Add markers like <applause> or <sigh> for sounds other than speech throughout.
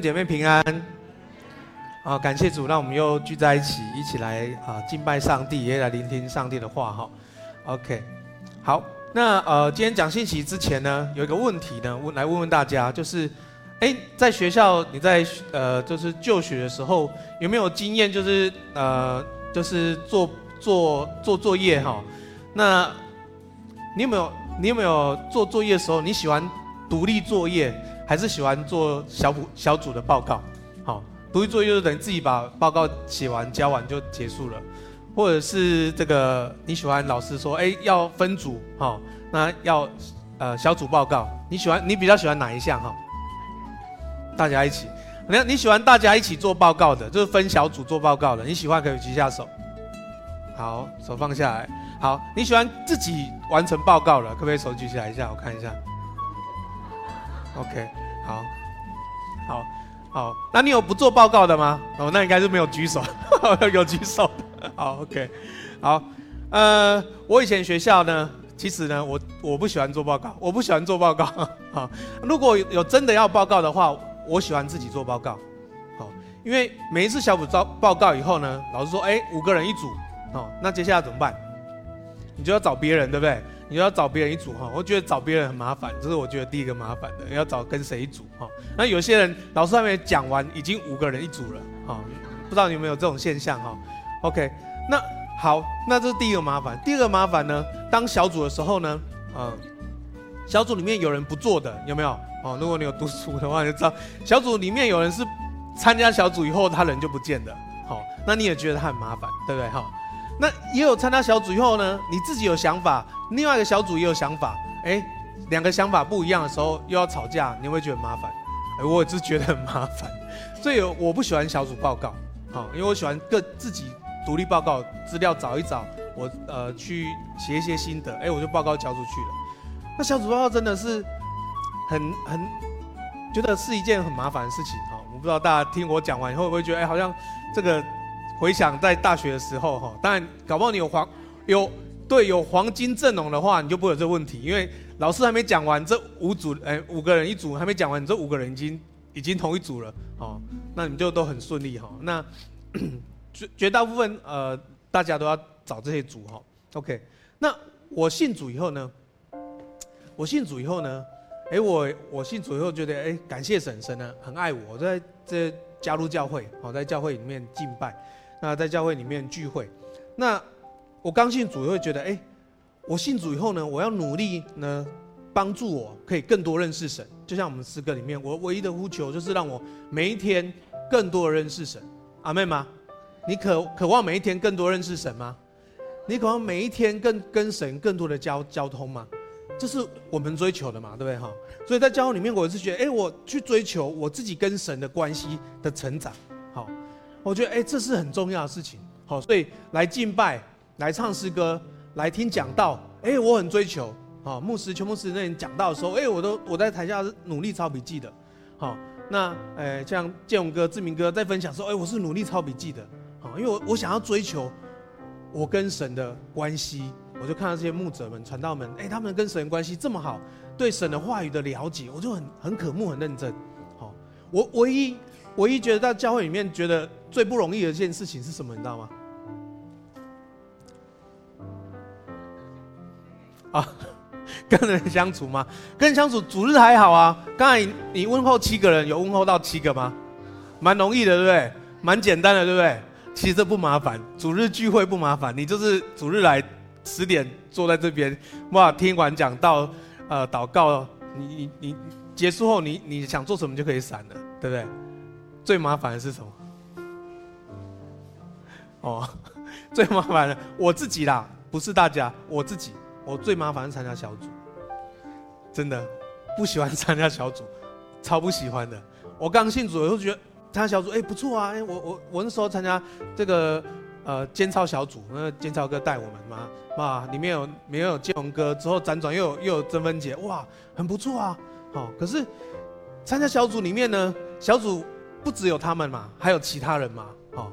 姐妹平安。好，感谢主，让我们又聚在一起，一起来啊敬拜上帝，也来聆听上帝的话哈。OK，好，那呃今天讲信息之前呢，有一个问题呢，问来问问大家，就是，哎，在学校你在呃就是就学的时候有没有经验，就是呃就是做做做作业哈？那你有没有你有没有做作业的时候你喜欢独立作业，还是喜欢做小组小组的报告？好。独立作业就是等于自己把报告写完交完就结束了，或者是这个你喜欢老师说，哎，要分组，好，那要呃小组报告，你喜欢你比较喜欢哪一项哈？大家一起，你看你喜欢大家一起做报告的，就是分小组做报告的，你喜欢可以举下手。好，手放下来。好，你喜欢自己完成报告了，可不可以手举起来一下，我看一下。OK，好，好。好，那你有不做报告的吗？哦，那应该是没有举手，<laughs> 有举手的。好，OK，好，呃，我以前学校呢，其实呢，我我不喜欢做报告，我不喜欢做报告。<laughs> 好，如果有真的要报告的话，我喜欢自己做报告。好，因为每一次小组招报告以后呢，老师说，哎，五个人一组，哦，那接下来怎么办？你就要找别人，对不对？你要找别人一组哈，我觉得找别人很麻烦，这是我觉得第一个麻烦的，要找跟谁一组哈。那有些人老师还没讲完，已经五个人一组了哈，不知道你有没有这种现象哈？OK，那好，那这是第一个麻烦。第二个麻烦呢，当小组的时候呢，嗯，小组里面有人不做的有没有？哦，如果你有读书的话，就知道小组里面有人是参加小组以后他人就不见了，好，那你也觉得他很麻烦，对不对哈？那也有参加小组以后呢，你自己有想法，另外一个小组也有想法，哎，两个想法不一样的时候又要吵架，你会觉得很麻烦。哎，我也是觉得很麻烦，<laughs> 所以我不喜欢小组报告，好，因为我喜欢各自己独立报告，资料找一找，我呃去写一些心得，哎，我就报告交出去了。那小组报告真的是很很觉得是一件很麻烦的事情，哈，我不知道大家听我讲完以后会不会觉得，哎，好像这个。回想在大学的时候，哈，当然搞不好你有黄有对有黄金阵容的话，你就不会有这个问题，因为老师还没讲完，这五组哎五个人一组还没讲完，你这五个人已经已经同一组了，哦，那你们就都很顺利哈。那 <laughs> 绝绝大部分呃大家都要找这些组哈，OK。那我信主以后呢，我信主以后呢，哎我我信主以后觉得哎感谢神神呢很爱我，在这加入教会，好在教会里面敬拜。那在教会里面聚会，那我刚信主会觉得，哎，我信主以后呢，我要努力呢，帮助我可以更多认识神。就像我们诗歌里面，我唯一的呼求就是让我每一天更多的认识神。阿妹吗？你渴渴望每一天更多认识神吗？你渴望每一天更跟神更多的交交通吗？这是我们追求的嘛，对不对哈？所以在教会里面，我是觉得，哎，我去追求我自己跟神的关系的成长。好我觉得哎，这是很重要的事情，好，所以来敬拜、来唱诗歌、来听讲道，哎，我很追求，好，牧师、邱牧师那人讲道的时候，哎，我都我在台下努力抄笔记的，好，那哎，像建勇哥、志明哥在分享说，哎，我是努力抄笔记的，好，因为我我想要追求我跟神的关系，我就看到这些牧者们、传道们，哎，他们跟神关系这么好，对神的话语的了解，我就很很渴慕、很认真，好，我唯一唯一觉得在教会里面觉得。最不容易的一件事情是什么？你知道吗？啊，<laughs> 跟人相处吗？跟人相处，主日还好啊。刚才你问候七个人，有问候到七个吗？蛮容易的，对不对？蛮简单的，对不对？其实这不麻烦，主日聚会不麻烦，你就是主日来十点坐在这边，哇，听完讲道，呃，祷告，你你你结束后，你你想做什么就可以闪了，对不对？最麻烦的是什么？哦，<laughs> 最麻烦的我自己啦，不是大家，我自己，我最麻烦是参加小组，真的不喜欢参加小组，超不喜欢的。我刚信主，我就觉得参加小组，哎，不错啊，哎，我我我那时候参加这个呃监操小组，那监操哥带我们嘛，哇，里面有里面有建宏哥，之后辗转又有又有曾芬姐，哇，很不错啊。好，可是参加小组里面呢，小组不只有他们嘛，还有其他人嘛。哦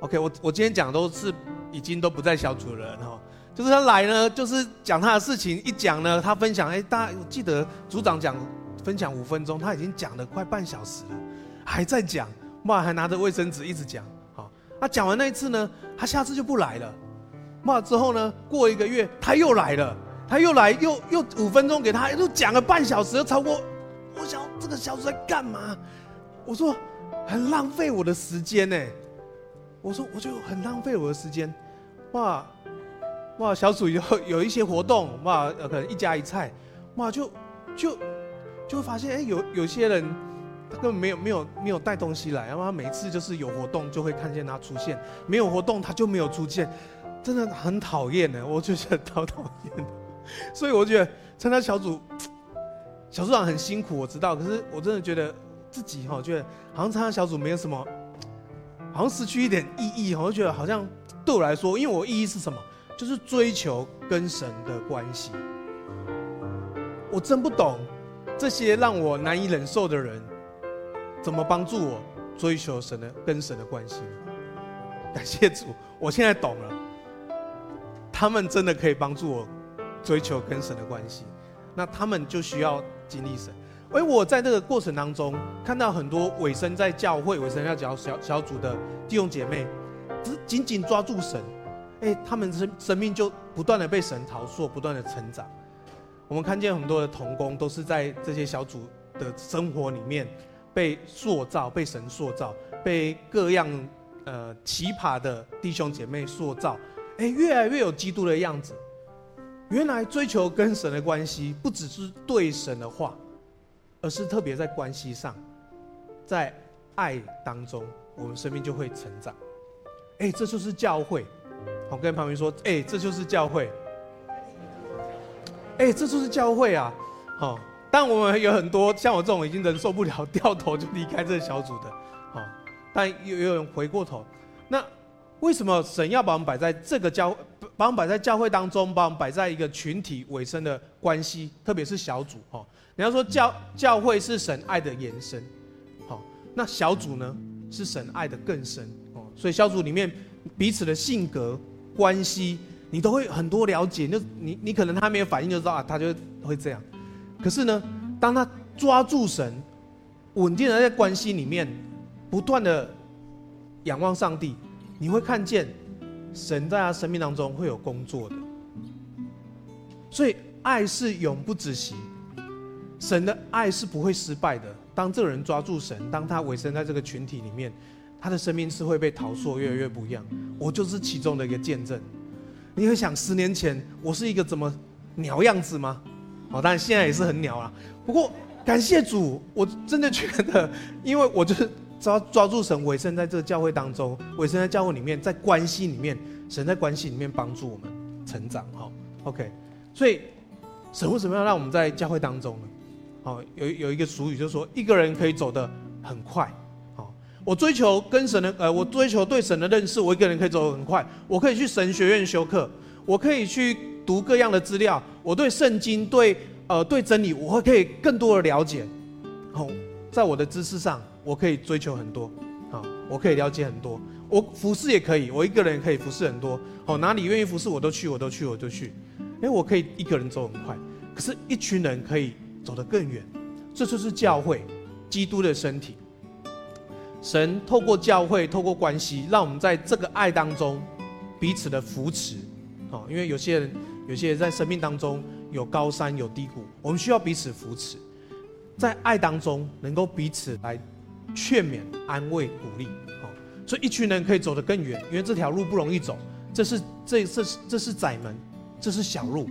OK，我我今天讲的都是已经都不在小组的人哈，就是他来呢，就是讲他的事情，一讲呢，他分享，哎，大家记得组长讲分享五分钟，他已经讲了快半小时了，还在讲，哇，还拿着卫生纸一直讲。好，他讲完那一次呢，他下次就不来了。哇，之后呢，过一个月他又来了，他又来又又五分钟给他，又讲了半小时，又超过。我想这个小组在干嘛？我说很浪费我的时间呢。我说我就很浪费我的时间。哇哇，小组有有一些活动，哇，可能一家一菜，哇，就就就会发现，哎，有有些人他根本没有没有没有带东西来，然后他每次就是有活动就会看见他出现，没有活动他就没有出现，真的很讨厌呢。我就觉得超讨厌。所以我觉得参加小组。小组长很辛苦，我知道。可是我真的觉得自己哈，觉得好像参加小组没有什么，好像失去一点意义。我就觉得好像对我来说，因为我意义是什么？就是追求跟神的关系。我真不懂这些让我难以忍受的人，怎么帮助我追求神的跟神的关系。<laughs> 感谢主，我现在懂了，他们真的可以帮助我追求跟神的关系。那他们就需要。经历神，而我在这个过程当中，看到很多委身在教会、委身在小小小组的弟兄姐妹，只紧紧抓住神，哎，他们生生命就不断的被神陶塑，不断的成长。我们看见很多的童工都是在这些小组的生活里面被塑造，被神塑造，被各样呃奇葩的弟兄姐妹塑造，哎，越来越有基督的样子。原来追求跟神的关系，不只是对神的话，而是特别在关系上，在爱当中，我们生命就会成长。哎，这就是教会。我跟旁边说，哎，这就是教会。哎，这就是教会啊！好，但我们有很多像我这种已经忍受不了，<laughs> 掉头就离开这个小组的，好，但又有人回过头，那。为什么神要把我们摆在这个教，把我们摆在教会当中，把我们摆在一个群体委身的关系，特别是小组哈？你要说教教会是神爱的延伸，好，那小组呢是神爱的更深哦。所以小组里面彼此的性格关系，你都会很多了解。就你你可能他没有反应就知道啊，他就会这样。可是呢，当他抓住神，稳定的在关系里面，不断的仰望上帝。你会看见神在他生命当中会有工作的，所以爱是永不止息，神的爱是不会失败的。当这个人抓住神，当他委身在这个群体里面，他的生命是会被陶塑，越来越不一样。我就是其中的一个见证。你会想，十年前我是一个怎么鸟样子吗？哦，当然现在也是很鸟啊。不过感谢主，我真的觉得，因为我就是。抓抓住神，委身在这个教会当中，委身在教会里面，在关系里面，神在关系里面帮助我们成长。哈，OK，所以神为什么要让我们在教会当中呢？哦，有有一个俗语就是说，一个人可以走得很快。我追求跟神的，呃，我追求对神的认识，我一个人可以走得很快。我可以去神学院修课，我可以去读各样的资料，我对圣经，对呃对真理，我会可以更多的了解。好，在我的知识上。我可以追求很多，好，我可以了解很多，我服侍也可以，我一个人可以服侍很多，好，哪里愿意服侍我都去，我都去，我都去，哎，我可以一个人走很快，可是，一群人可以走得更远，这就是教会，基督的身体。神透过教会，透过关系，让我们在这个爱当中彼此的扶持，哦，因为有些人，有些人在生命当中有高山有低谷，我们需要彼此扶持，在爱当中能够彼此来。劝勉、安慰、鼓励，哦，所以一群人可以走得更远，因为这条路不容易走，这是这这是这是窄门，这是小路，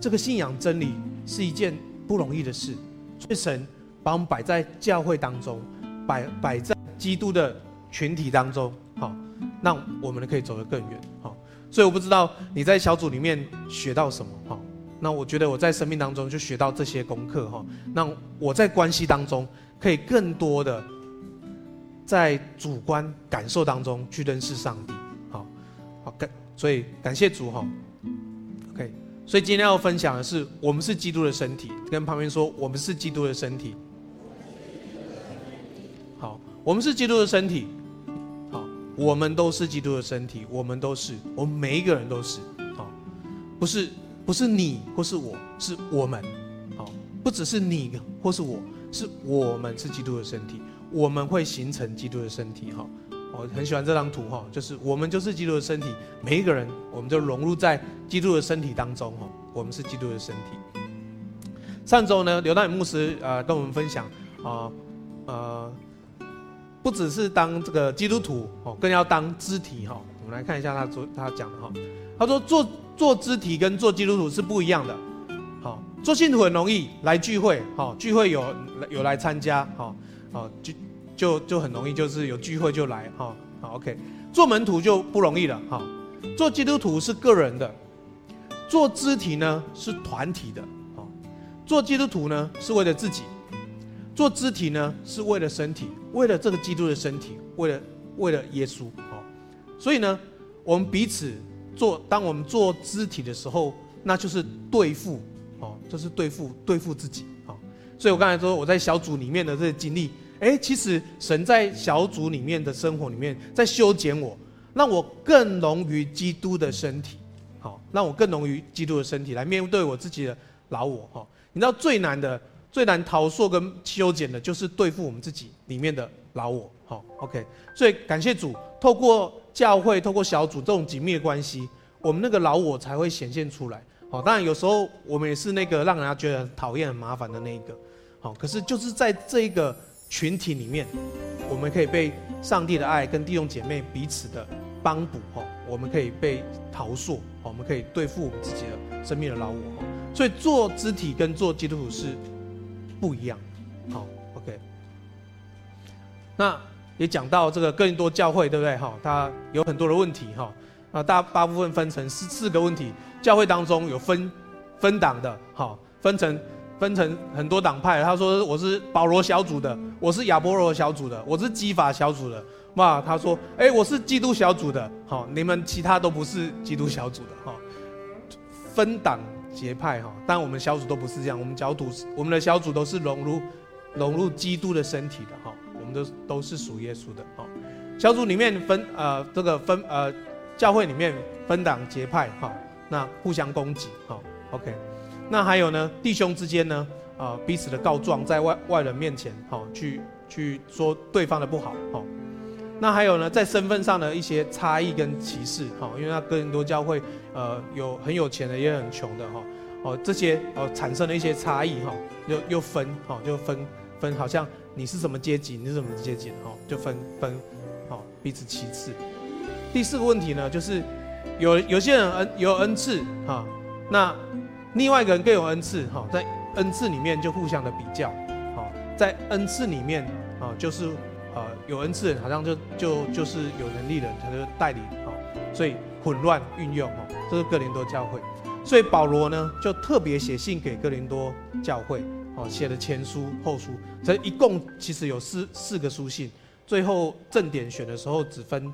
这个信仰真理是一件不容易的事，所以神把我们摆在教会当中，摆摆在基督的群体当中，好，那我们可以走得更远，好，所以我不知道你在小组里面学到什么，好，那我觉得我在生命当中就学到这些功课，哈，那我在关系当中。可以更多的在主观感受当中去认识上帝，好，好感，所以感谢主哈。OK，所以今天要分享的是，我们是基督的身体，跟旁边说，我们是基督的身体。我们是基督的身体。好，我们都是基督的身体，我们都是，我们每一个人都是。好，不是不是你或是我，是我们。好，不只是你或是我。是我们是基督的身体，我们会形成基督的身体哈。我很喜欢这张图哈，就是我们就是基督的身体，每一个人我们就融入在基督的身体当中哈。我们是基督的身体。上周呢，刘大宇牧师呃跟我们分享啊呃，不只是当这个基督徒哦，更要当肢体哈。我们来看一下他做他讲的哈，他说做做肢体跟做基督徒是不一样的。好，做信徒很容易来聚会，好聚会有有来参加，好好就就就很容易，就是有聚会就来，哈好 OK。做门徒就不容易了，哈。做基督徒是个人的，做肢体呢是团体的，好。做基督徒呢是为了自己，做肢体呢是为了身体，为了这个基督的身体，为了为了耶稣，好。所以呢，我们彼此做，当我们做肢体的时候，那就是对付。哦，就是对付对付自己，好，所以我刚才说我在小组里面的这些经历，哎，其实神在小组里面的生活里面在修剪我，让我更融于基督的身体，好，让我更融于基督的身体来面对我自己的老我，哈，你知道最难的、最难陶塑跟修剪的，就是对付我们自己里面的老我，好，OK，所以感谢主，透过教会、透过小组这种紧密的关系，我们那个老我才会显现出来。好，当然有时候我们也是那个让人家觉得讨厌、很麻烦的那一个。好，可是就是在这一个群体里面，我们可以被上帝的爱跟弟兄姐妹彼此的帮补。哈，我们可以被陶塑，我们可以对付我们自己的生命的老我。所以做肢体跟做基督徒是不一样。好，OK。那也讲到这个更多教会，对不对？哈，它有很多的问题。哈。啊，大大部分分成四四个问题。教会当中有分分党的，哈，分成分成很多党派。他说我是保罗小组的，我是亚波罗小组的，我是基法小组的。哇，他说，哎，我是基督小组的，好，你们其他都不是基督小组的，哈。分党结派，哈，但我们小组都不是这样，我们小组我们的小组都是融入融入基督的身体的，哈，我们都都是属耶稣的，哈。小组里面分呃这个分呃。教会里面分党结派，哈，那互相攻击，哈，OK，那还有呢，弟兄之间呢，啊，彼此的告状，在外外人面前，哈，去去说对方的不好，哈，那还有呢，在身份上的一些差异跟歧视，哈，因为那哥林多教会，呃，有很有钱的，也很穷的，哈，哦，这些哦产生了一些差异，哈，又又分，哈，就分分，好像你是什么阶级，你是什么阶级，哈，就分分，好，彼此歧视。第四个问题呢，就是有有些人恩有恩赐哈，那另外一个人更有恩赐哈，在恩赐里面就互相的比较，好，在恩赐里面啊，就是有恩赐人好像就就就是有能力的人，他就带领哦，所以混乱运用哦，这是哥林多教会，所以保罗呢就特别写信给哥林多教会，哦，写了前书后书，这一共其实有四四个书信，最后正点选的时候只分。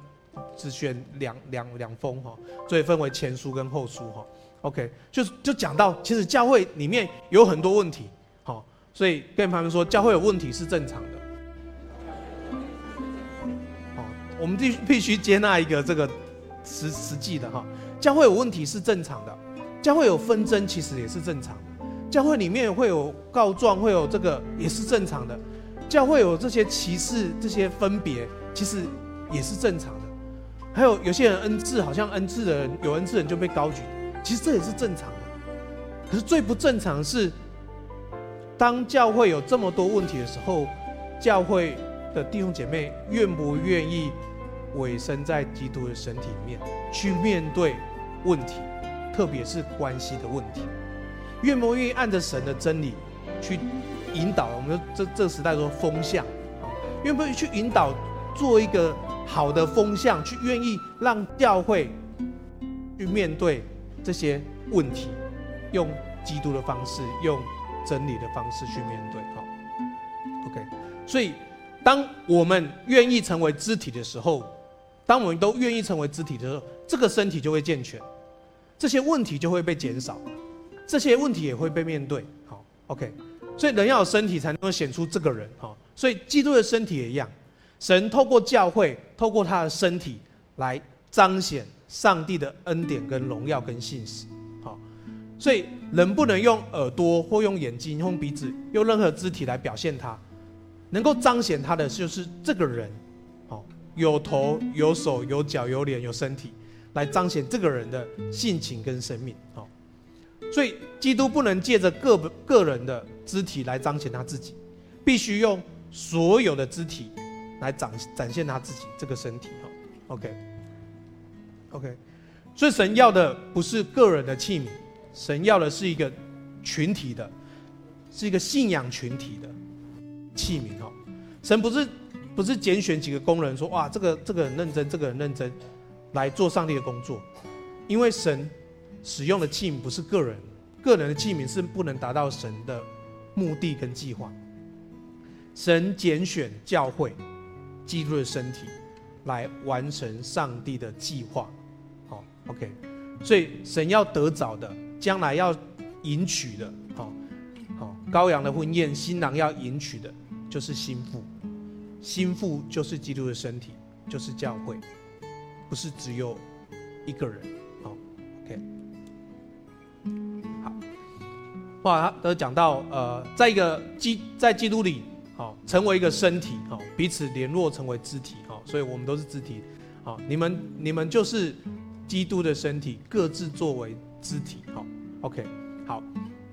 只选两两两封哈，所以分为前书跟后书哈。OK，就就讲到，其实教会里面有很多问题，好，所以跟他们说，教会有问题是正常的。我们必须必须接纳一个这个实实际的哈，教会有问题是正常的，教会有纷争其实也是正常的，教会里面会有告状，会有这个也是正常的，教会有这些歧视、这些分别，其实也是正常的。还有有些人恩赐，好像恩赐的人有恩赐的人就被高举，其实这也是正常的。可是最不正常的是，当教会有这么多问题的时候，教会的弟兄姐妹愿不愿意委身在基督的身体里面去面对问题，特别是关系的问题，愿不愿意按着神的真理去引导我们这这个时代说风向，愿不愿意去引导做一个。好的风向，去愿意让教会去面对这些问题，用基督的方式，用真理的方式去面对。好，OK。所以，当我们愿意成为肢体的时候，当我们都愿意成为肢体的时候，这个身体就会健全，这些问题就会被减少，这些问题也会被面对。好，OK。所以，人要有身体，才能够显出这个人。好，所以基督的身体也一样。神透过教会，透过他的身体来彰显上帝的恩典跟荣耀跟信实。好，所以人不能用耳朵或用眼睛、用鼻子、用任何肢体来表现他，能够彰显他的就是这个人，有头有手有脚有脸有身体，来彰显这个人的性情跟生命，好，所以基督不能借着个个人的肢体来彰显他自己，必须用所有的肢体来展展现他自己这个身体，好，OK，OK，所以神要的不是个人的器皿，神要的是一个群体的，是一个信仰群体的。器皿。哈，神不是不是拣选几个工人说，哇，这个这个很认真，这个很认真来做上帝的工作，因为神使用的器皿不是个人，个人的器皿是不能达到神的目的跟计划。神拣选教会，基督的身体来完成上帝的计划。好，OK，所以神要得早的，将来要迎娶的，好好羔羊的婚宴，新郎要迎娶的。就是心腹，心腹就是基督的身体，就是教会，不是只有一个人。好，OK，好，话都讲到呃，在一个基在基督里，好，成为一个身体，好，彼此联络成为肢体，好，所以我们都是肢体，好，你们你们就是基督的身体，各自作为肢体，好，OK，好。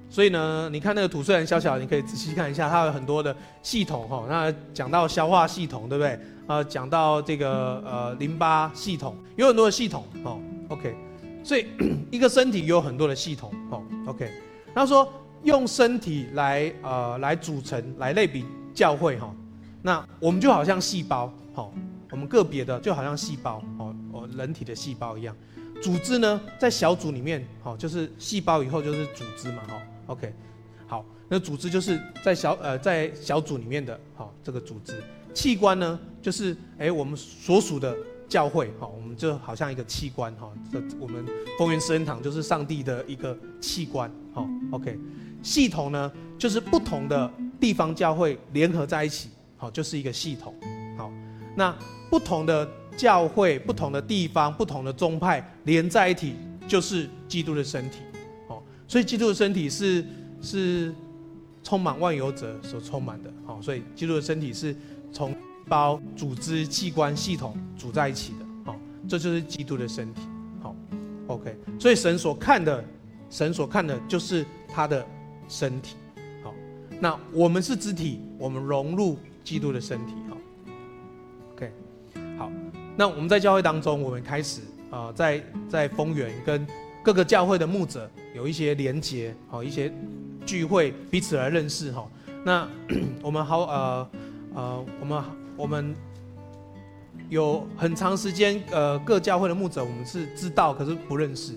所以呢，你看那个图虽然小小，你可以仔细看一下，它有很多的系统哈。那讲到消化系统，对不对？呃，讲到这个呃淋巴系统，有很多的系统哦。OK，所以一个身体有很多的系统哦。OK，他说用身体来呃来组成来类比教会哈。那我们就好像细胞哈，我们个别的就好像细胞哦哦人体的细胞一样。组织呢，在小组里面好，就是细胞以后就是组织嘛哈。OK，好，那组织就是在小呃在小组里面的，好这个组织器官呢，就是哎我们所属的教会，好我们就好像一个器官哈，这我们丰原圣恩堂就是上帝的一个器官，好 OK，系统呢就是不同的地方教会联合在一起，好就是一个系统，好那不同的教会、不同的地方、不同的宗派连在一起，就是基督的身体。所以基督的身体是是充满万有者所充满的，好，所以基督的身体是从包组织器官系统组在一起的，好，这就是基督的身体，好，OK，所以神所看的，神所看的就是他的身体，好，那我们是肢体，我们融入基督的身体，好，OK，好，那我们在教会当中，我们开始啊、在在丰原跟。各个教会的牧者有一些连结，好一些聚会，彼此来认识哈。那 <clears throat> 我们好呃呃，我们我们有很长时间呃，各教会的牧者我们是知道，可是不认识。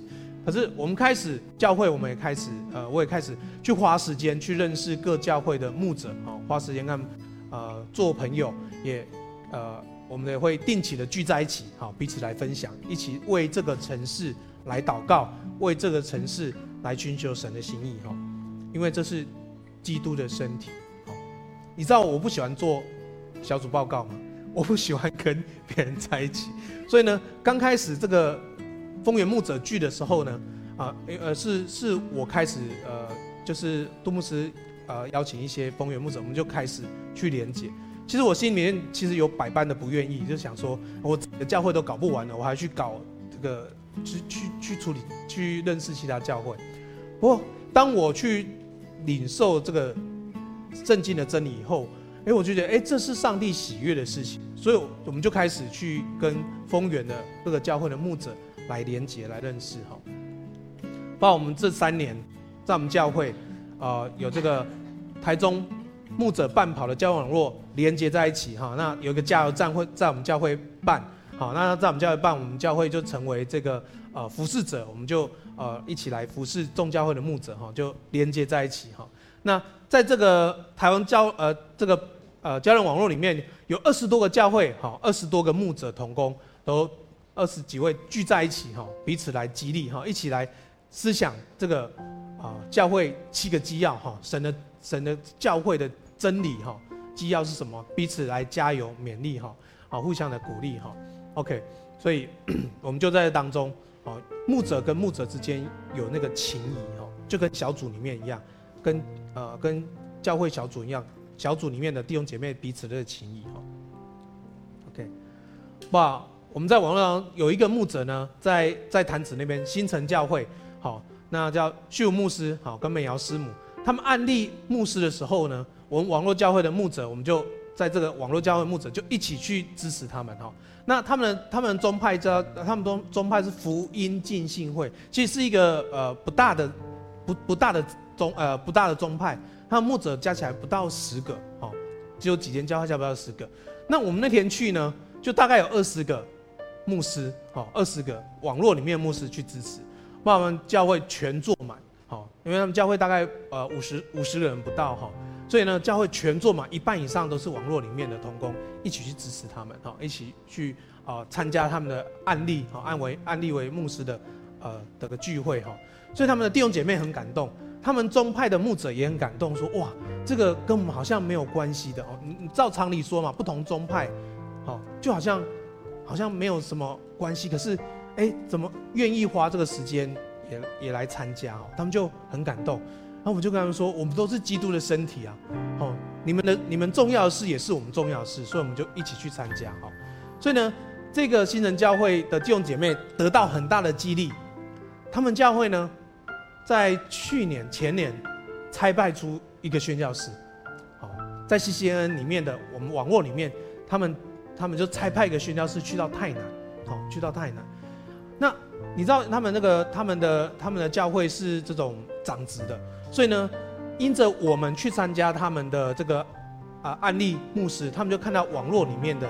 可是我们开始教会，我们也开始呃，我也开始去花时间去认识各教会的牧者，啊花时间看呃做朋友，也呃我们也会定期的聚在一起，好彼此来分享，一起为这个城市。来祷告，为这个城市来寻求神的心意哈，因为这是基督的身体。你知道我不喜欢做小组报告吗？我不喜欢跟别人在一起，所以呢，刚开始这个丰原牧者聚的时候呢，啊，呃，是是我开始呃，就是杜牧师呃邀请一些丰原牧者，我们就开始去连结。其实我心里面其实有百般的不愿意，就想说我的教会都搞不完了，我还去搞这个。去去去处理，去认识其他教会。不过，当我去领受这个圣经的真理以后，哎，我就觉得，哎，这是上帝喜悦的事情。所以，我们就开始去跟丰源的各个教会的牧者来连接、来认识哈。把我们这三年在我们教会，呃，有这个台中牧者半跑的教会网络连接在一起哈。那有一个加油站会在我们教会办。好，那在我们教会办，我们教会就成为这个呃服侍者，我们就呃一起来服侍众教会的牧者哈，就连接在一起哈。那在这个台湾教呃这个呃教人网络里面有二十多个教会哈，二十多个牧者同工，都二十几位聚在一起哈，彼此来激励哈，一起来思想这个啊教会七个基要哈，神的神的教会的真理哈，基要是什么？彼此来加油勉励哈，好互相的鼓励哈。OK，所以 <clears throat> 我们就在这当中，哦，牧者跟牧者之间有那个情谊，哦，就跟小组里面一样，跟呃跟教会小组一样，小组里面的弟兄姐妹彼此的情谊哦。OK，哇，我们在网络上有一个牧者呢，在在潭子那边新城教会，好，那叫旭武牧师，好，跟美瑶师母，他们案例牧师的时候呢，我们网络教会的牧者，我们就在这个网络教会牧者就一起去支持他们哈。那他们他们宗派叫他们宗宗派是福音浸信会，其实是一个呃不大的不不大的宗呃不大的宗派，他们牧者加起来不到十个哦，只有几间教会加不到十个。那我们那天去呢，就大概有二十个牧师哦，二十个网络里面的牧师去支持，把我们教会全坐满，哦，因为他们教会大概呃五十五十个人不到哈。所以呢，教会全座嘛，一半以上都是网络里面的同工，一起去支持他们，哈，一起去啊参加他们的案例，哈，按为案例为牧师的，呃，这个聚会，哈，所以他们的弟兄姐妹很感动，他们宗派的牧者也很感动，说哇，这个跟我们好像没有关系的，哦，你你照常理说嘛，不同宗派，好，就好像好像没有什么关系，可是，哎，怎么愿意花这个时间也也来参加，哦，他们就很感动。然后我们就跟他们说，我们都是基督的身体啊，哦，你们的你们重要的事也是我们重要的事，所以我们就一起去参加，哈。所以呢，这个新人教会的弟兄姐妹得到很大的激励，他们教会呢，在去年前年差派出一个宣教士，好，在 CCN 里面的我们网络里面，他们他们就差派一个宣教士去到泰南，好，去到泰南。那你知道他们那个他们的他们的教会是这种长子的。所以呢，因着我们去参加他们的这个啊案例牧师，他们就看到网络里面的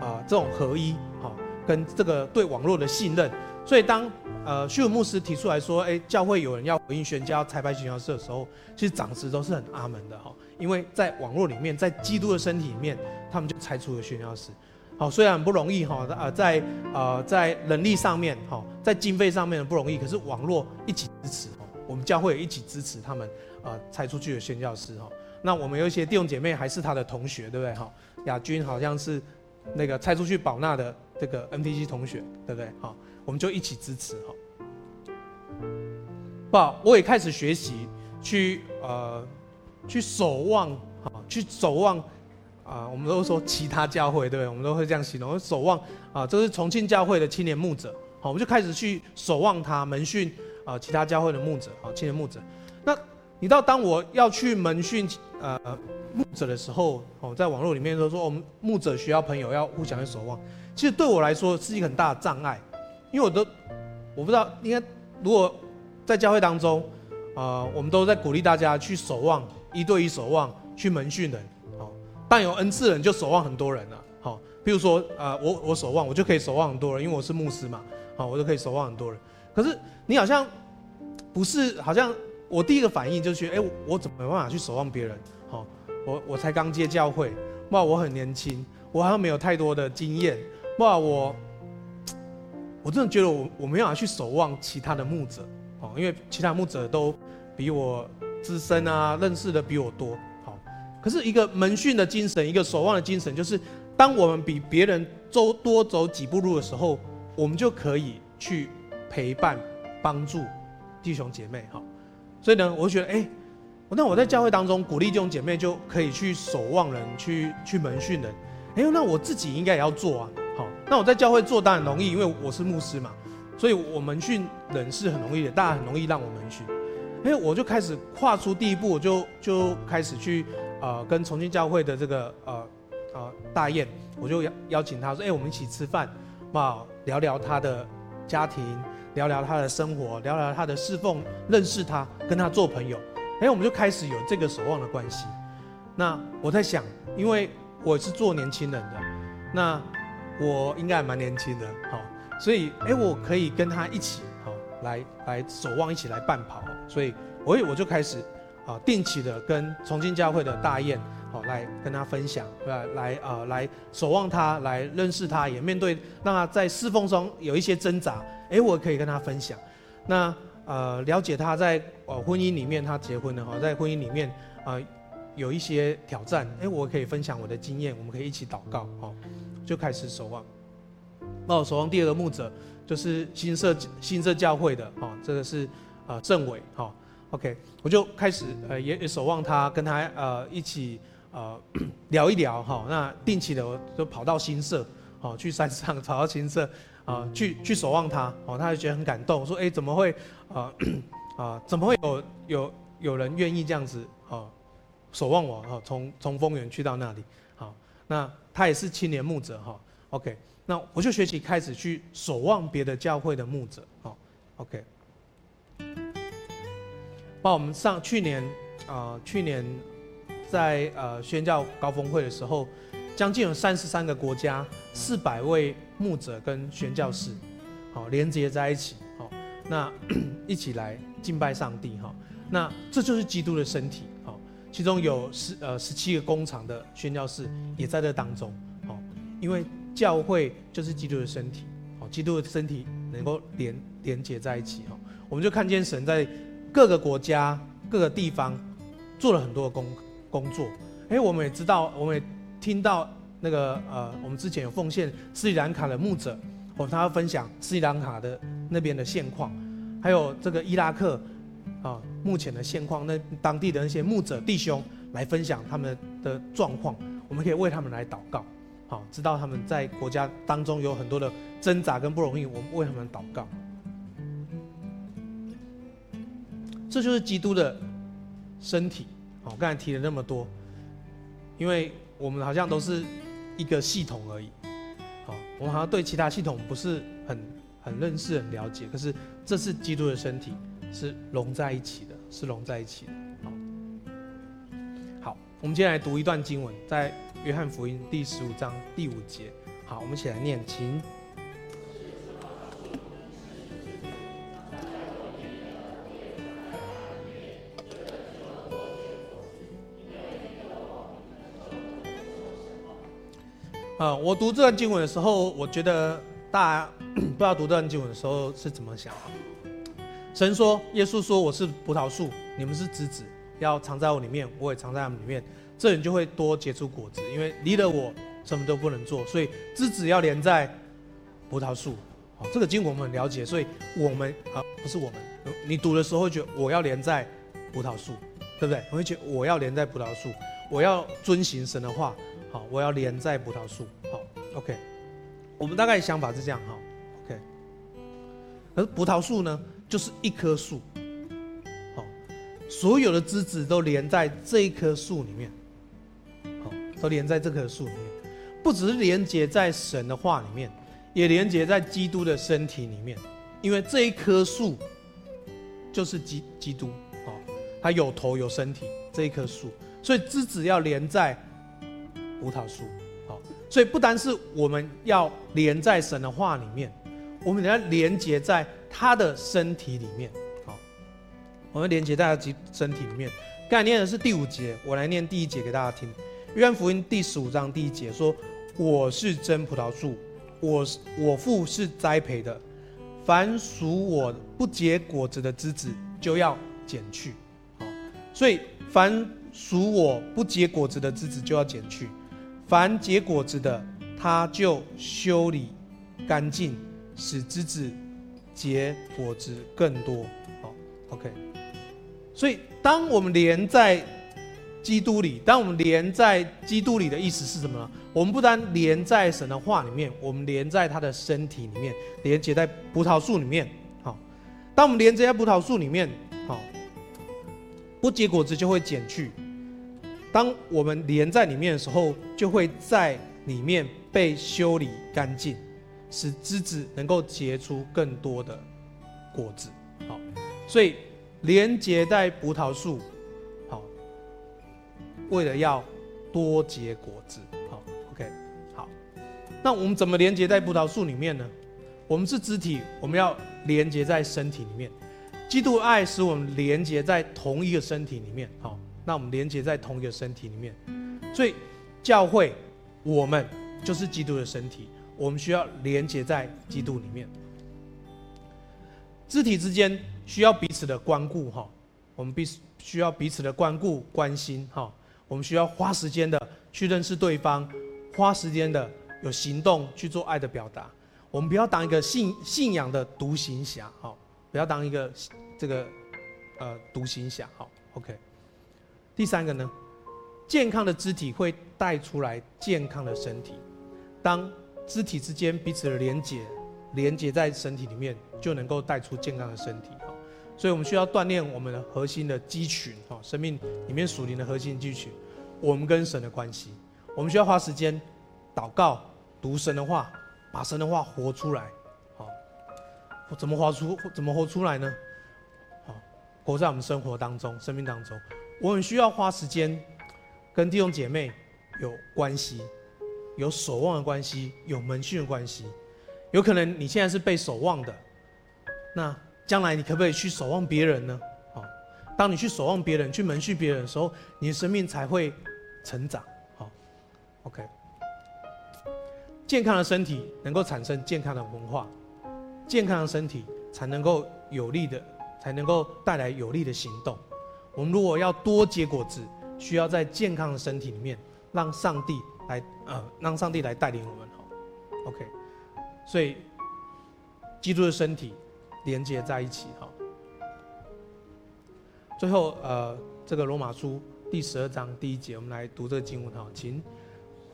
啊这种合一，好，跟这个对网络的信任。所以当呃旭文牧师提出来说，哎，教会有人要回应宣教、差派宣教士的时候，其实长子都是很阿门的哈，因为在网络里面，在基督的身体里面，他们就拆出了宣教士。好，虽然不容易哈，呃，在呃在能力上面哈，在经费上面不容易，可是网络一起支持。我们教会也一起支持他们，呃，拆出去的宣教师哈。那我们有一些弟兄姐妹还是他的同学，对不对哈？亚军好像是那个拆出去宝纳的这个 MTC 同学，对不对哈？我们就一起支持哈。不，我也开始学习去呃去守望哈，去守望啊。我们都说其他教会，对不对？我们都会这样形容，守望啊，这是重庆教会的青年牧者，好，我们就开始去守望他门训。啊，其他教会的牧者，啊，青年牧者，那你知道当我要去门训呃牧者的时候，哦，在网络里面都说我们牧者需要朋友，要互相去守望。其实对我来说是一个很大的障碍，因为我都我不知道，应该如果在教会当中，啊、呃，我们都在鼓励大家去守望，一对一守望，去门训人，好，但有恩赐人就守望很多人了，好，比如说啊、呃，我我守望，我就可以守望很多人，因为我是牧师嘛，好，我就可以守望很多人。可是你好像不是，好像我第一个反应就是，哎，我怎么没办法去守望别人？好，我我才刚接教会，哇，我很年轻，我好像没有太多的经验，哇，我我真的觉得我我没有办法去守望其他的牧者，哦，因为其他牧者都比我资深啊，认识的比我多，好，可是一个门训的精神，一个守望的精神，就是当我们比别人走多走几步路的时候，我们就可以去。陪伴、帮助弟兄姐妹，哈，所以呢，我就觉得，哎，那我在教会当中鼓励弟兄姐妹，就可以去守望人，去去门训人，哎，那我自己应该也要做啊，好，那我在教会做当然容易，因为我是牧师嘛，所以我门训人是很容易的，大家很容易让我门训，哎，我就开始跨出第一步，我就就开始去呃跟重庆教会的这个呃呃大雁，我就邀邀请他说，哎，我们一起吃饭，嘛，聊聊他的家庭。聊聊他的生活，聊聊他的侍奉，认识他，跟他做朋友，哎，我们就开始有这个守望的关系。那我在想，因为我是做年轻人的，那我应该还蛮年轻的，好，所以哎，我可以跟他一起，好，来来守望，一起来伴跑。所以，我我就开始啊，定期的跟重庆教会的大雁，好，来跟他分享，对吧来啊，来守望他，来认识他，也面对那在侍奉中有一些挣扎。哎，我可以跟他分享，那呃了解他在呃婚姻里面，他结婚了哈，在婚姻里面啊、呃、有一些挑战，哎，我可以分享我的经验，我们可以一起祷告哦，就开始守望。那我守望第二个牧者就是新社新社教会的哦，这个是呃政委哈，OK，我就开始呃也守望他，跟他呃一起呃聊一聊哈。那定期的我就跑到新社，哦，去山上 <laughs> 跑到新社啊，去去守望他，哦，他就觉得很感动，说哎怎么会 <clears throat> 啊啊怎么会有有有人愿意这样子啊守望我哈？从从丰原去到那里，好，那他也是青年牧者哈。OK，那我就学习开始去守望别的教会的牧者，好，OK。把我们上去年啊、去年在呃宣教高峰会的时候，将近有三十三个国家，四百位牧者跟宣教士，好连接在一起，好，那 <clears throat> 一起来敬拜上帝，哈，那这就是基督的身体，好，其中有十呃十七个工厂的宣教士也在这当中，好，因为教会就是基督的身体，好，基督的身体能够连连接在一起，哈，我们就看见神在。各个国家、各个地方做了很多的工工作。哎，我们也知道，我们也听到那个呃，我们之前有奉献斯里兰卡的牧者，哦，他要分享斯里兰卡的那边的现况，还有这个伊拉克啊目前的现况，那当地的那些牧者弟兄来分享他们的状况，我们可以为他们来祷告，好，知道他们在国家当中有很多的挣扎跟不容易，我们为他们祷告。这就是基督的身体，好，刚才提了那么多，因为我们好像都是一个系统而已，好，我们好像对其他系统不是很很认识、很了解，可是这是基督的身体，是融在一起的，是融在一起的，好，我们接下来读一段经文，在约翰福音第十五章第五节，好，我们一起来念，请。呃，我读这段经文的时候，我觉得大家不知道读这段经文的时候是怎么想。神说，耶稣说：“我是葡萄树，你们是枝子，要藏在我里面，我也藏在他们里面，这人就会多结出果子。因为离了我，什么都不能做。所以枝子要连在葡萄树。好，这个经文我们很了解，所以我们啊，不是我们，你读的时候会觉得我要连在葡萄树，对不对？我会觉得我要连在葡萄树，我要遵行神的话。”好，我要连在葡萄树。好，OK，我们大概想法是这样哈，OK。而葡萄树呢，就是一棵树，好，所有的枝子都连在这一棵树里面，好，都连在这棵树里面，不只是连接在神的话里面，也连接在基督的身体里面，因为这一棵树就是基基督，好，它有头有身体，这一棵树，所以枝子要连在。葡萄树，好，所以不单是我们要连在神的话里面，我们也要连接在他的身体里面，好，我们连接在他身体里面。刚才念的是第五节，我来念第一节给大家听。约翰福音第十五章第一节说：“我是真葡萄树，我我父是栽培的，凡属我不结果子的枝子就要剪去。”好，所以凡属我不结果子的枝子就要剪去。凡结果子的，他就修理干净，使枝子结果子更多。好，OK。所以，当我们连在基督里，当我们连在基督里的意思是什么呢？我们不单连在神的话里面，我们连在他的身体里面，连接在葡萄树里面。好，当我们连接在葡萄树里面，好，不结果子就会剪去。当我们连在里面的时候，就会在里面被修理干净，使枝子能够结出更多的果子。好，所以连接在葡萄树，好，为了要多结果子。好，OK，好。那我们怎么连接在葡萄树里面呢？我们是肢体，我们要连接在身体里面。基督爱使我们连接在同一个身体里面。好。那我们连接在同一个身体里面，所以教会我们就是基督的身体，我们需要连接在基督里面。肢体之间需要彼此的关顾哈，我们必须需要彼此的关顾关心哈，我们需要花时间的去认识对方，花时间的有行动去做爱的表达。我们不要当一个信信仰的独行侠哈，不要当一个这个呃独行侠哈，OK。第三个呢，健康的肢体会带出来健康的身体。当肢体之间彼此的连接，连接在身体里面，就能够带出健康的身体。所以我们需要锻炼我们的核心的肌群，哈，生命里面属灵的核心肌群，我们跟神的关系，我们需要花时间祷告、读神的话，把神的话活出来，好，怎么活出？怎么活出来呢？好，活在我们生活当中、生命当中，我们需要花时间跟弟兄姐妹有关系，有守望的关系，有门训的关系。有可能你现在是被守望的，那。将来你可不可以去守望别人呢？好，当你去守望别人、去门训别人的时候，你的生命才会成长。好，OK。健康的身体能够产生健康的文化，健康的身体才能够有力的，才能够带来有力的行动。我们如果要多结果子，需要在健康的身体里面，让上帝来，呃，让上帝来带领我们。好，OK。所以，基督的身体。连接在一起哈。最后，呃，这个罗马书第十二章第一节，我们来读这个经文哈，请。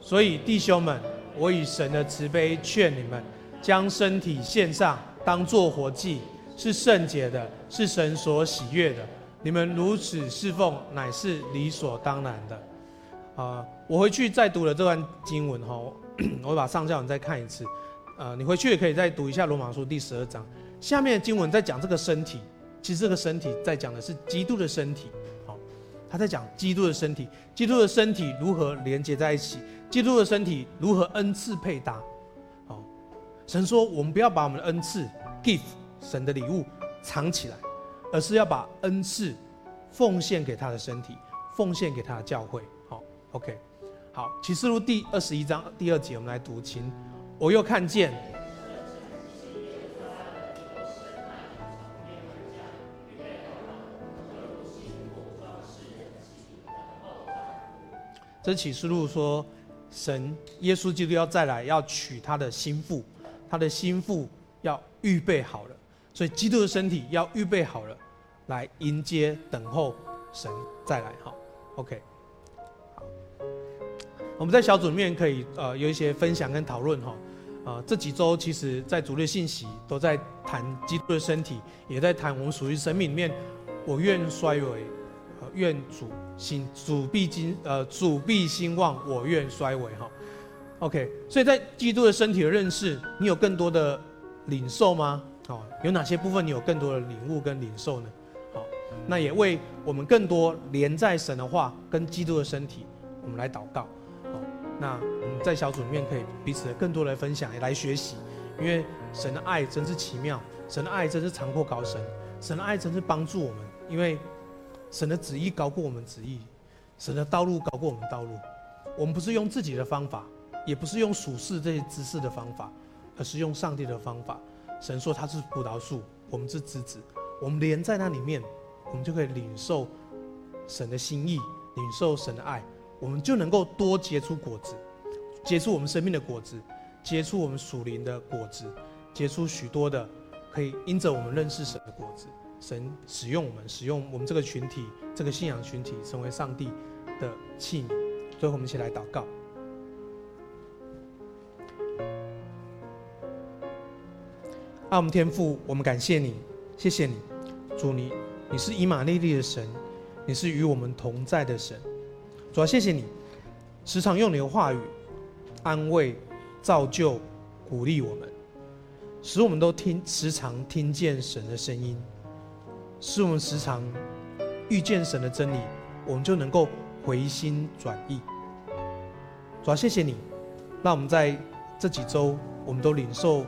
所以弟兄们，我以神的慈悲劝你们，将身体献上，当作活祭，是圣洁的，是神所喜悦的。你们如此侍奉，乃是理所当然的。啊，我回去再读了这段经文哈，我 <coughs> 把上下文再看一次。呃，你回去也可以再读一下罗马书第十二章。下面的经文在讲这个身体，其实这个身体在讲的是基督的身体，好，他在讲基督的身体，基督的身体如何连接在一起，基督的身体如何恩赐配搭，好，神说我们不要把我们的恩赐 gift 神的礼物藏起来，而是要把恩赐奉献给他的身体，奉献给他的教会，好，OK，好，启示录第二十一章第二节，我们来读，请，我又看见。这启示录说，神耶稣基督要再来，要娶他的心腹，他的心腹要预备好了，所以基督的身体要预备好了，来迎接等候神再来。哈，OK，好，我们在小组里面可以呃有一些分享跟讨论哈，啊这几周其实在主日信息都在谈基督的身体，也在谈我们属于神里面，我愿衰微。愿主兴，主必兴，呃，主必兴旺，我愿衰微哈。OK，所以在基督的身体的认识，你有更多的领受吗？哦，有哪些部分你有更多的领悟跟领受呢？好，那也为我们更多连在神的话跟基督的身体，我们来祷告。好，那我们在小组里面可以彼此更多的分享，也来学习，因为神的爱真是奇妙，神的爱真是长阔高深，神的爱真是帮助我们，因为。神的旨意高过我们旨意，神的道路高过我们道路。我们不是用自己的方法，也不是用属世这些知识的方法，而是用上帝的方法。神说他是葡萄树，我们是枝子，我们连在那里面，我们就可以领受神的心意，领受神的爱，我们就能够多结出果子，结出我们生命的果子，结出我们属灵的果子，结出许多的可以因着我们认识神的果子。神使用我们，使用我们这个群体，这个信仰群体，成为上帝的器皿。最后，我们一起来祷告。爱我们天父，我们感谢你，谢谢你，主你，你是以马内利的神，你是与我们同在的神。主要谢谢你，时常用你的话语安慰、造就、鼓励我们，使我们都听，时常听见神的声音。使我们时常遇见神的真理，我们就能够回心转意。主要谢谢你，让我们在这几周，我们都领受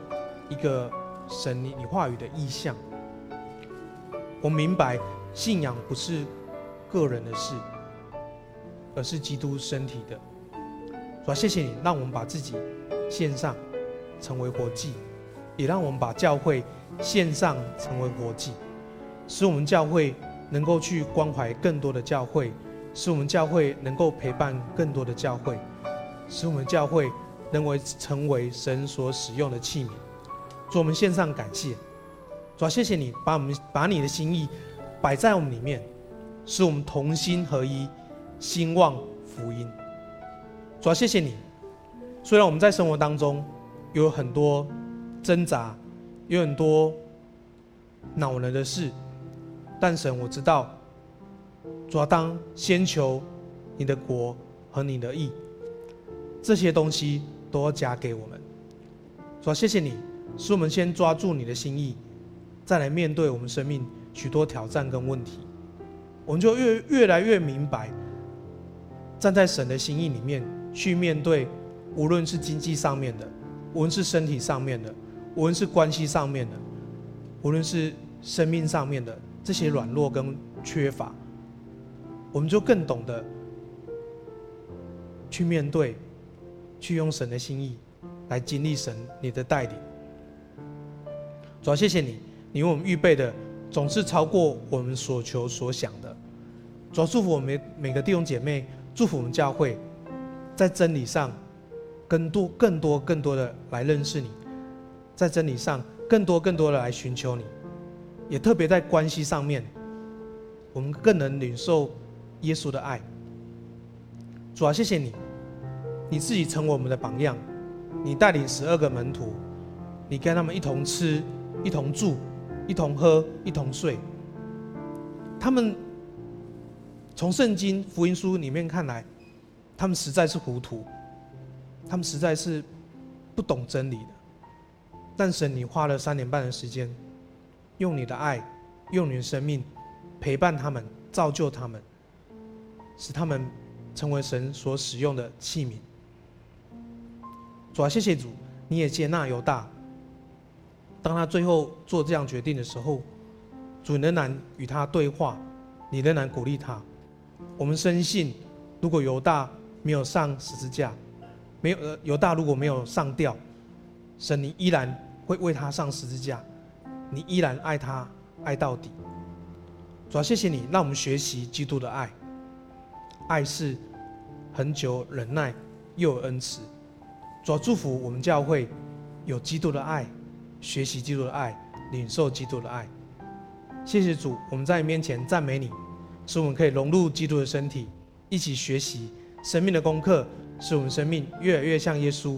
一个神你你话语的意象。我明白信仰不是个人的事，而是基督身体的。主啊谢谢你，让我们把自己献上，成为活祭，也让我们把教会献上，成为活祭。使我们教会能够去关怀更多的教会，使我们教会能够陪伴更多的教会，使我们教会能为成为神所使用的器皿。主，我们献上感谢。主，谢谢你把我们把你的心意摆在我们里面，使我们同心合一，兴旺福音。主要谢谢你，虽然我们在生活当中有很多挣扎，有很多恼人的事，但神我知道，主要当先求你的国和你的义，这些东西都要加给我们。主要谢谢你，使我们先抓住你的心意，再来面对我们生命许多挑战跟问题，我们就越越来越明白，站在神的心意里面。去面对，无论是经济上面的，无论是身体上面的，无论是关系上面的，无论是生命上面的这些软弱跟缺乏，我们就更懂得去面对，去用神的心意来经历神你的带领。主要谢谢你，你为我们预备的总是超过我们所求所想的。主要祝福我们每个弟兄姐妹，祝福我们教会。在真理上，更多、更多、更多的来认识你；在真理上，更多、更多的来寻求你。也特别在关系上面，我们更能领受耶稣的爱。主要，谢谢你，你自己成为我们的榜样，你带领十二个门徒，你跟他们一同吃、一同住、一同喝、一同睡。他们从圣经福音书里面看来。他们实在是糊涂，他们实在是不懂真理的。但神，你花了三年半的时间，用你的爱，用你的生命陪伴他们，造就他们，使他们成为神所使用的器皿。主啊，谢谢主，你也接纳犹大。当他最后做这样决定的时候，主仍然与他对话，你仍然鼓励他。我们深信，如果犹大，没有上十字架，没有呃犹大如果没有上吊，神你依然会为他上十字架，你依然爱他爱到底。主要谢谢你，让我们学习基督的爱，爱是恒久忍耐又有恩慈。主要祝福我们教会有基督的爱，学习基督的爱，领受基督的爱。谢谢主，我们在你面前赞美你，使我们可以融入基督的身体，一起学习。生命的功课，使我们生命越来越像耶稣。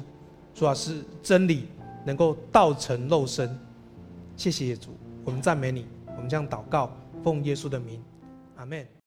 主要是真理能够道成肉身。谢谢主，我们赞美你，我们将祷告，奉耶稣的名，阿门。